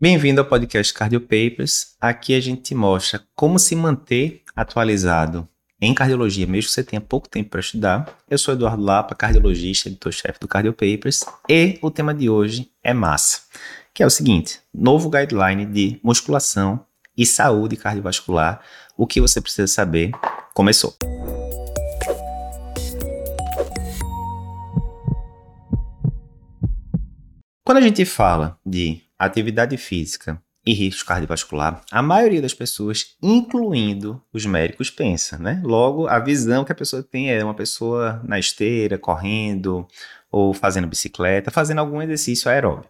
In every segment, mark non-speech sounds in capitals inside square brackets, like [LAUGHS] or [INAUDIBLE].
Bem-vindo ao podcast Cardio Papers. Aqui a gente te mostra como se manter atualizado em cardiologia, mesmo que você tenha pouco tempo para estudar. Eu sou Eduardo Lapa, cardiologista, editor-chefe do Cardio Papers, e o tema de hoje é massa, que é o seguinte: novo guideline de musculação e saúde cardiovascular. O que você precisa saber começou. Quando a gente fala de atividade física e risco cardiovascular, a maioria das pessoas, incluindo os médicos, pensa, né? Logo, a visão que a pessoa tem é uma pessoa na esteira, correndo, ou fazendo bicicleta, fazendo algum exercício aeróbio,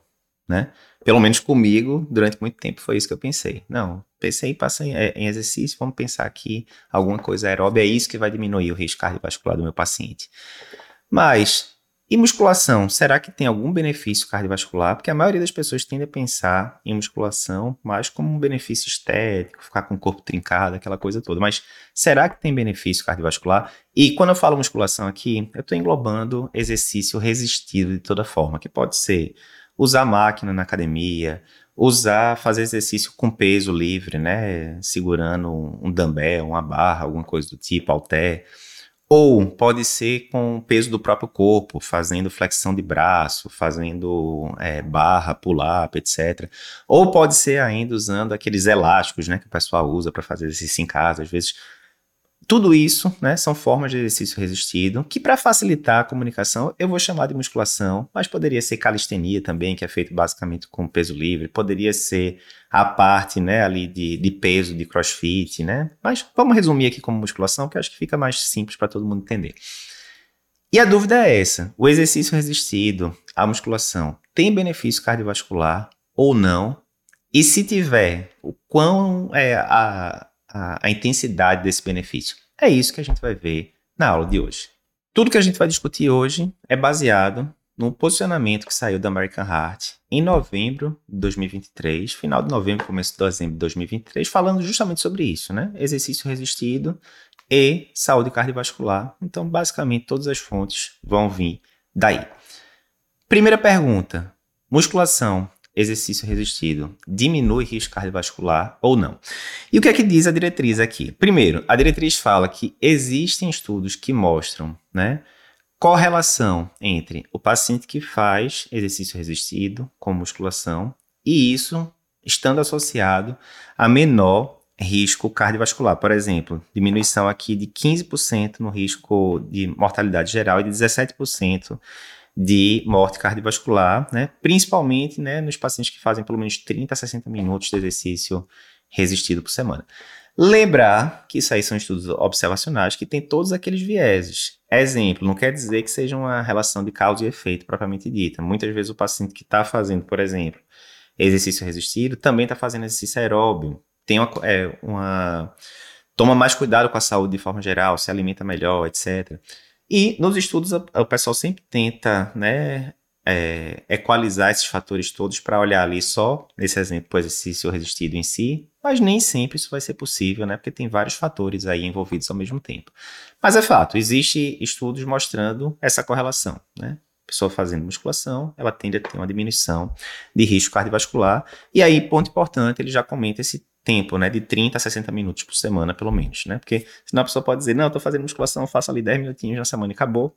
né? Pelo menos comigo, durante muito tempo foi isso que eu pensei. Não, pensei, passei em, em exercício, vamos pensar que alguma coisa aeróbia é isso que vai diminuir o risco cardiovascular do meu paciente. Mas e musculação, será que tem algum benefício cardiovascular? Porque a maioria das pessoas tende a pensar em musculação mais como um benefício estético, ficar com o corpo trincado, aquela coisa toda. Mas será que tem benefício cardiovascular? E quando eu falo musculação aqui, eu estou englobando exercício resistido de toda forma, que pode ser usar máquina na academia, usar, fazer exercício com peso livre, né? Segurando um dumbbell, uma barra, alguma coisa do tipo, halter ou pode ser com o peso do próprio corpo, fazendo flexão de braço, fazendo é, barra, pull-up, etc. Ou pode ser ainda usando aqueles elásticos né, que o pessoal usa para fazer exercício em casa, às vezes tudo isso né, são formas de exercício resistido, que para facilitar a comunicação eu vou chamar de musculação, mas poderia ser calistenia também, que é feito basicamente com peso livre, poderia ser a parte né, ali de, de peso de crossfit, né? Mas vamos resumir aqui como musculação, que eu acho que fica mais simples para todo mundo entender. E a dúvida é essa: o exercício resistido, a musculação, tem benefício cardiovascular ou não? E se tiver, o quão é a a, a intensidade desse benefício. É isso que a gente vai ver na aula de hoje. Tudo que a gente vai discutir hoje é baseado no posicionamento que saiu da American Heart em novembro de 2023, final de novembro, começo de dezembro de 2023, falando justamente sobre isso, né? Exercício resistido e saúde cardiovascular. Então, basicamente, todas as fontes vão vir daí. Primeira pergunta: musculação exercício resistido diminui risco cardiovascular ou não. E o que é que diz a diretriz aqui? Primeiro, a diretriz fala que existem estudos que mostram, né, correlação entre o paciente que faz exercício resistido com musculação e isso estando associado a menor risco cardiovascular. Por exemplo, diminuição aqui de 15% no risco de mortalidade geral e de 17% de morte cardiovascular, né? principalmente né, nos pacientes que fazem pelo menos 30 a 60 minutos de exercício resistido por semana. Lembrar que isso aí são estudos observacionais que têm todos aqueles vieses. Exemplo, não quer dizer que seja uma relação de causa e efeito propriamente dita. Muitas vezes o paciente que está fazendo, por exemplo, exercício resistido, também está fazendo exercício aeróbio, tem uma, é, uma, toma mais cuidado com a saúde de forma geral, se alimenta melhor, etc. E nos estudos o pessoal sempre tenta, né, é, equalizar esses fatores todos para olhar ali só nesse exemplo o exercício resistido em si, mas nem sempre isso vai ser possível, né? Porque tem vários fatores aí envolvidos ao mesmo tempo. Mas é fato, existe estudos mostrando essa correlação, né? pessoa fazendo musculação, ela tende a ter uma diminuição de risco cardiovascular. E aí, ponto importante, ele já comenta esse tempo, né, de 30 a 60 minutos por semana, pelo menos, né? Porque senão a pessoa pode dizer, não, eu tô fazendo musculação, faço ali 10 minutinhos na semana e acabou.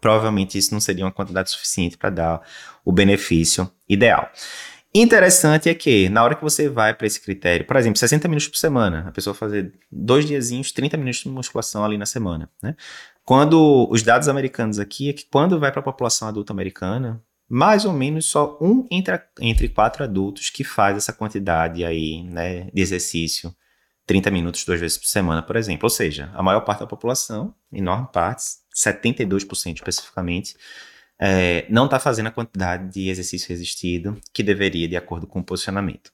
Provavelmente isso não seria uma quantidade suficiente para dar o benefício ideal. Interessante é que, na hora que você vai para esse critério, por exemplo, 60 minutos por semana, a pessoa fazer dois diazinhos, 30 minutos de musculação ali na semana, né? Quando os dados americanos aqui é que quando vai para a população adulta americana, mais ou menos só um entre, entre quatro adultos que faz essa quantidade aí, né, de exercício, 30 minutos duas vezes por semana, por exemplo. Ou seja, a maior parte da população, enorme parte, 72% especificamente, é, não está fazendo a quantidade de exercício resistido que deveria, de acordo com o posicionamento.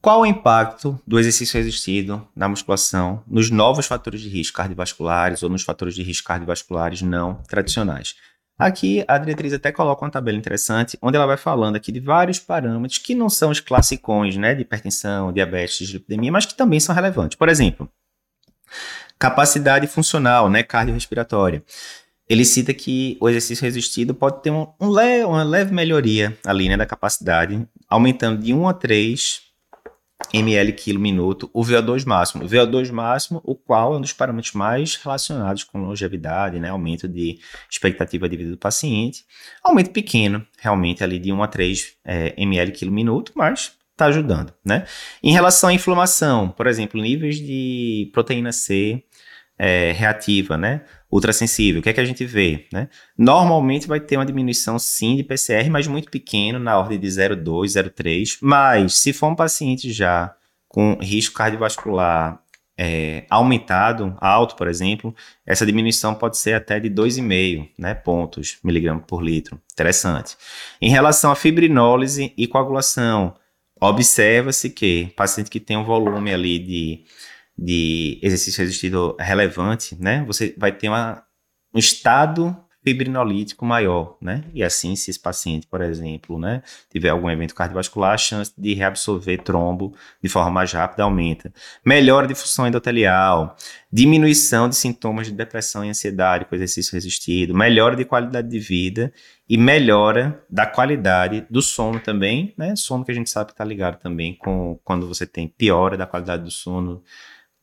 Qual o impacto do exercício resistido na musculação nos novos fatores de risco cardiovasculares ou nos fatores de risco cardiovasculares não tradicionais? Aqui a diretriz até coloca uma tabela interessante, onde ela vai falando aqui de vários parâmetros que não são os classicões, né, de hipertensão, diabetes, dislipidemia, mas que também são relevantes. Por exemplo, capacidade funcional, né, cardiorrespiratória. ele cita que o exercício resistido pode ter um, um le uma leve melhoria ali, né, da capacidade, aumentando de 1 a 3 ml quilo minuto o VO2 máximo. O VO2 máximo, o qual é um dos parâmetros mais relacionados com longevidade, né, aumento de expectativa de vida do paciente. Aumento pequeno, realmente ali de 1 a 3 é, ml quilo minuto, mas está ajudando, né? Em relação à inflamação, por exemplo, níveis de proteína C é, reativa, né? Ultrassensível, o que é que a gente vê, né? Normalmente vai ter uma diminuição sim de PCR, mas muito pequeno, na ordem de 0,2, 0,3. Mas se for um paciente já com risco cardiovascular é, aumentado, alto, por exemplo, essa diminuição pode ser até de 2,5 né, pontos miligramas por litro. Interessante. Em relação à fibrinólise e coagulação, observa-se que paciente que tem um volume ali de de exercício resistido relevante, né, você vai ter uma, um estado fibrinolítico maior, né? E assim, se esse paciente, por exemplo, né, tiver algum evento cardiovascular, a chance de reabsorver trombo de forma mais rápida aumenta. Melhora de função endotelial, diminuição de sintomas de depressão e ansiedade com exercício resistido, melhora de qualidade de vida e melhora da qualidade do sono também, né? Sono que a gente sabe que está ligado também com quando você tem piora da qualidade do sono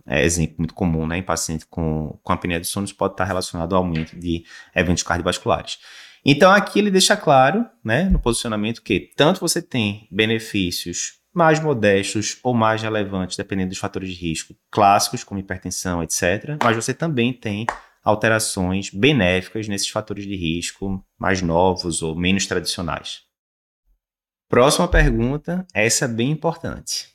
é, exemplo muito comum né, em paciente com, com apneia do sono, pode estar relacionado ao aumento de eventos cardiovasculares. Então, aqui ele deixa claro, né, no posicionamento, que tanto você tem benefícios mais modestos ou mais relevantes, dependendo dos fatores de risco clássicos, como hipertensão, etc., mas você também tem alterações benéficas nesses fatores de risco mais novos ou menos tradicionais. Próxima pergunta, essa é bem importante.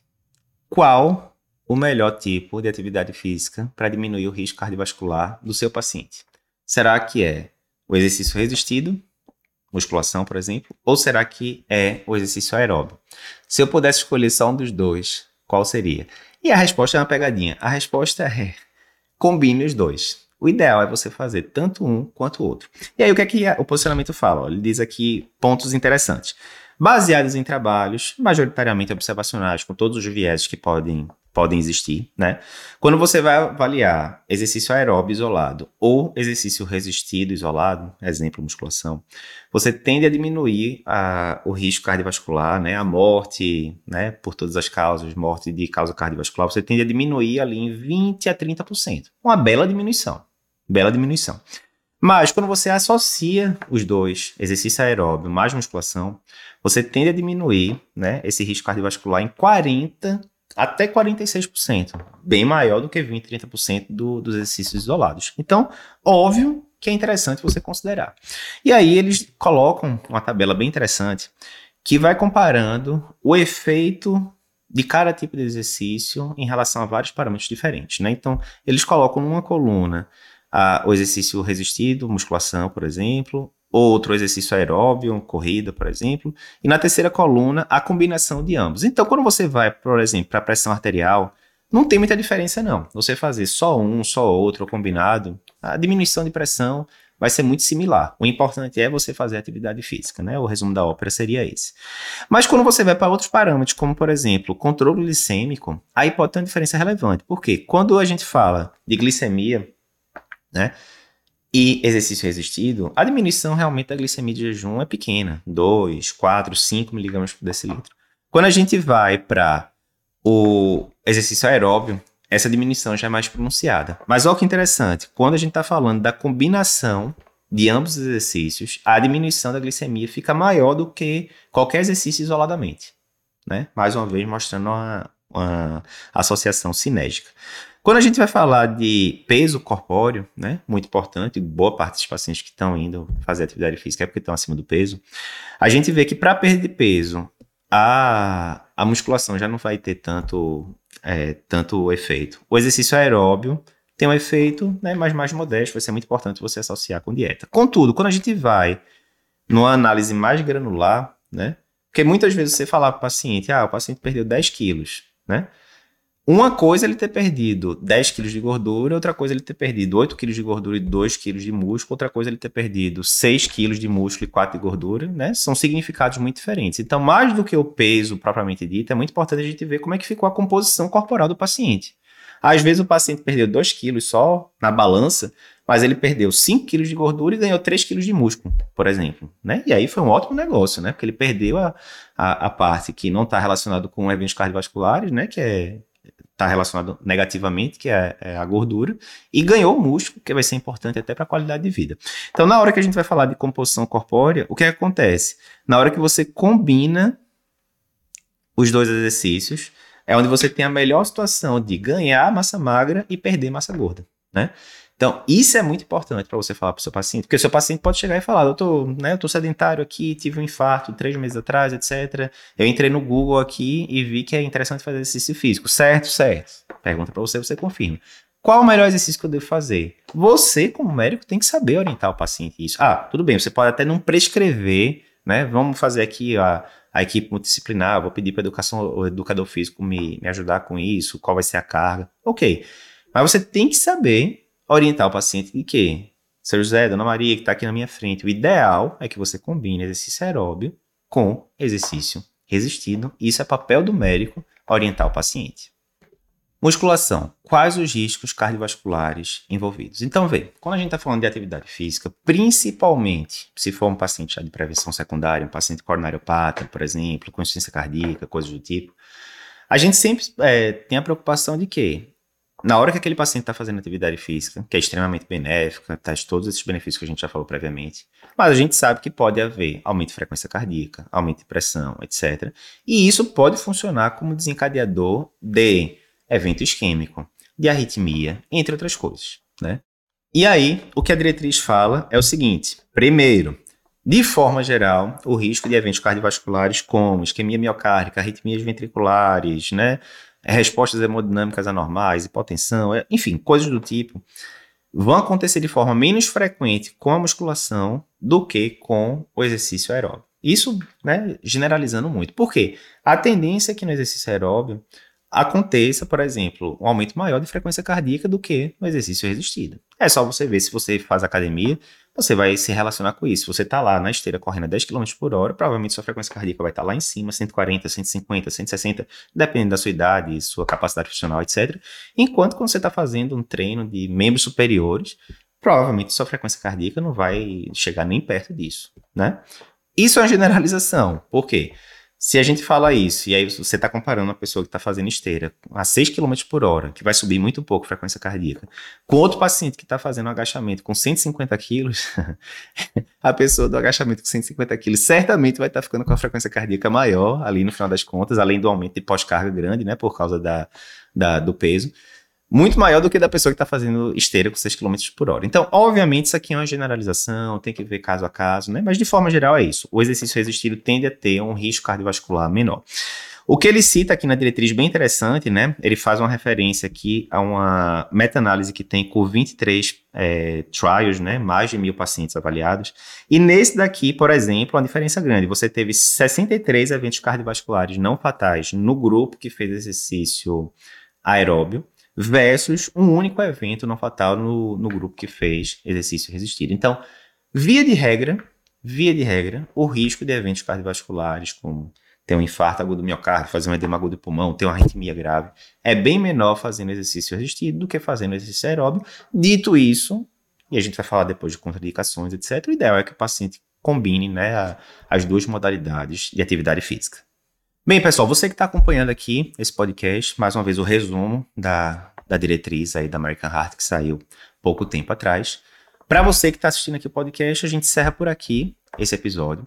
Qual o melhor tipo de atividade física para diminuir o risco cardiovascular do seu paciente? Será que é o exercício resistido, musculação, por exemplo, ou será que é o exercício aeróbio? Se eu pudesse escolher só um dos dois, qual seria? E a resposta é uma pegadinha. A resposta é combine os dois. O ideal é você fazer tanto um quanto o outro. E aí, o que é que o posicionamento fala? Ele diz aqui pontos interessantes. Baseados em trabalhos, majoritariamente observacionais, com todos os viéses que podem podem existir, né? Quando você vai avaliar exercício aeróbio isolado ou exercício resistido isolado, exemplo musculação, você tende a diminuir a, o risco cardiovascular, né? A morte, né? Por todas as causas, morte de causa cardiovascular, você tende a diminuir ali em 20 a 30%. Uma bela diminuição, bela diminuição. Mas quando você associa os dois, exercício aeróbio mais musculação, você tende a diminuir, né, esse risco cardiovascular em 40 até 46%, bem maior do que 20, 30% do, dos exercícios isolados. Então, óbvio que é interessante você considerar. E aí eles colocam uma tabela bem interessante que vai comparando o efeito de cada tipo de exercício em relação a vários parâmetros diferentes. Né? Então, eles colocam numa coluna a, o exercício resistido, musculação, por exemplo, outro exercício aeróbio, corrida, por exemplo, e na terceira coluna a combinação de ambos. Então, quando você vai, por exemplo, para a pressão arterial, não tem muita diferença não. Você fazer só um, só outro ou combinado, a diminuição de pressão vai ser muito similar. O importante é você fazer atividade física, né? O resumo da ópera seria esse. Mas quando você vai para outros parâmetros, como por exemplo, controle glicêmico, aí pode ter uma diferença relevante. Por quê? Quando a gente fala de glicemia, né? E exercício resistido, a diminuição realmente da glicemia de jejum é pequena, 2, 4, 5 miligramas por decilitro. Quando a gente vai para o exercício aeróbio, essa diminuição já é mais pronunciada. Mas olha que interessante, quando a gente está falando da combinação de ambos os exercícios, a diminuição da glicemia fica maior do que qualquer exercício isoladamente. Né? Mais uma vez, mostrando uma, uma associação cinética. Quando a gente vai falar de peso corpóreo, né, muito importante, boa parte dos pacientes que estão indo fazer atividade física é porque estão acima do peso, a gente vê que para perder peso, a, a musculação já não vai ter tanto, é, tanto efeito. O exercício aeróbio tem um efeito, né, mas mais modesto, vai ser muito importante você associar com dieta. Contudo, quando a gente vai numa análise mais granular, né, porque muitas vezes você falar para o paciente, ah, o paciente perdeu 10 quilos, né, uma coisa é ele ter perdido 10 quilos de gordura, outra coisa é ele ter perdido 8 quilos de gordura e 2 quilos de músculo, outra coisa é ele ter perdido 6 quilos de músculo e 4 de gordura, né? São significados muito diferentes. Então, mais do que o peso propriamente dito, é muito importante a gente ver como é que ficou a composição corporal do paciente. Às vezes o paciente perdeu 2 quilos só na balança, mas ele perdeu 5 quilos de gordura e ganhou 3 quilos de músculo, por exemplo, né? E aí foi um ótimo negócio, né? Porque ele perdeu a, a, a parte que não está relacionada com eventos cardiovasculares, né? Que é está relacionado negativamente, que é, é, a gordura, e ganhou músculo, que vai ser importante até para a qualidade de vida. Então, na hora que a gente vai falar de composição corpórea, o que acontece? Na hora que você combina os dois exercícios, é onde você tem a melhor situação de ganhar massa magra e perder massa gorda, né? Então, isso é muito importante para você falar para o seu paciente, porque o seu paciente pode chegar e falar, doutor, né, eu estou sedentário aqui, tive um infarto três meses atrás, etc. Eu entrei no Google aqui e vi que é interessante fazer exercício físico. Certo, certo. Pergunta para você, você confirma. Qual o melhor exercício que eu devo fazer? Você, como médico, tem que saber orientar o paciente isso. Ah, tudo bem, você pode até não prescrever, né? Vamos fazer aqui a, a equipe multidisciplinar, vou pedir para educação, o educador físico me, me ajudar com isso, qual vai ser a carga. Ok. Mas você tem que saber orientar o paciente de que, seu José, Dona Maria, que está aqui na minha frente, o ideal é que você combine exercício aeróbio com exercício resistido. Isso é papel do médico orientar o paciente. Musculação. Quais os riscos cardiovasculares envolvidos? Então, vê, quando a gente está falando de atividade física, principalmente se for um paciente já de prevenção secundária, um paciente coronariopata, por exemplo, com insuficiência cardíaca, coisas do tipo, a gente sempre é, tem a preocupação de que na hora que aquele paciente está fazendo atividade física, que é extremamente benéfica, traz todos esses benefícios que a gente já falou previamente, mas a gente sabe que pode haver aumento de frequência cardíaca, aumento de pressão, etc. E isso pode funcionar como desencadeador de evento isquêmico, de arritmia, entre outras coisas, né? E aí, o que a diretriz fala é o seguinte: primeiro, de forma geral, o risco de eventos cardiovasculares como isquemia miocárdica, arritmias ventriculares, né, respostas hemodinâmicas anormais, hipotensão, é, enfim, coisas do tipo, vão acontecer de forma menos frequente com a musculação do que com o exercício aeróbio. Isso, né, generalizando muito. Por quê? A tendência é que no exercício aeróbio aconteça, por exemplo, um aumento maior de frequência cardíaca do que no exercício resistido. É só você ver se você faz academia, você vai se relacionar com isso. Você está lá na esteira correndo a 10 km por hora, provavelmente sua frequência cardíaca vai estar tá lá em cima, 140, 150, 160, dependendo da sua idade, sua capacidade funcional, etc. Enquanto quando você está fazendo um treino de membros superiores, provavelmente sua frequência cardíaca não vai chegar nem perto disso, né? Isso é uma generalização. Por quê? Se a gente fala isso, e aí você está comparando uma pessoa que está fazendo esteira a 6 km por hora, que vai subir muito pouco a frequência cardíaca, com outro paciente que está fazendo um agachamento com 150 quilos, [LAUGHS] a pessoa do agachamento com 150 quilos certamente vai estar tá ficando com a frequência cardíaca maior ali no final das contas, além do aumento de pós-carga grande, né, por causa da, da, do peso muito maior do que da pessoa que está fazendo esteira com 6 km por hora. Então, obviamente, isso aqui é uma generalização, tem que ver caso a caso, né? Mas de forma geral é isso. O exercício resistido tende a ter um risco cardiovascular menor. O que ele cita aqui na diretriz bem interessante, né? Ele faz uma referência aqui a uma meta-análise que tem com 23 é, trials, né? Mais de mil pacientes avaliados. E nesse daqui, por exemplo, uma diferença grande. Você teve 63 eventos cardiovasculares não fatais no grupo que fez exercício aeróbio versus um único evento não fatal no, no grupo que fez exercício resistido. Então, via de regra, via de regra, o risco de eventos cardiovasculares, como ter um infarto agudo do miocárdio, fazer um edema agudo do pulmão, ter uma arritmia grave, é bem menor fazendo exercício resistido do que fazendo exercício aeróbio. Dito isso, e a gente vai falar depois de contraindicações, etc., o ideal é que o paciente combine né, as duas modalidades de atividade física. Bem, pessoal, você que está acompanhando aqui esse podcast, mais uma vez o resumo da, da diretriz aí da American Heart que saiu pouco tempo atrás. Para você que está assistindo aqui o podcast, a gente encerra por aqui esse episódio.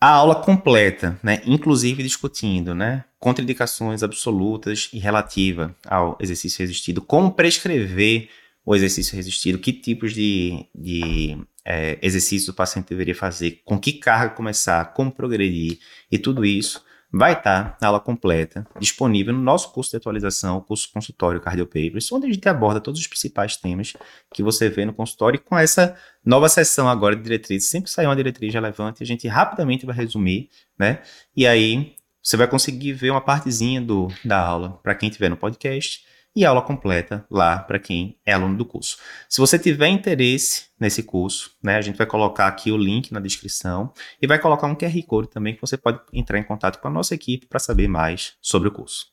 A aula completa, né, inclusive discutindo, né, contraindicações absolutas e relativa ao exercício resistido, como prescrever o exercício resistido, que tipos de, de é, exercícios o paciente deveria fazer, com que carga começar, como progredir e tudo isso vai estar na aula completa disponível no nosso curso de atualização, o curso consultório Cardiopapers, onde a gente aborda todos os principais temas que você vê no consultório e com essa nova sessão agora de diretrizes, sempre sai uma diretriz relevante, a gente rapidamente vai resumir, né? E aí você vai conseguir ver uma partezinha do, da aula para quem estiver no podcast e aula completa lá para quem é aluno do curso. Se você tiver interesse nesse curso, né, a gente vai colocar aqui o link na descrição e vai colocar um QR Code também que você pode entrar em contato com a nossa equipe para saber mais sobre o curso.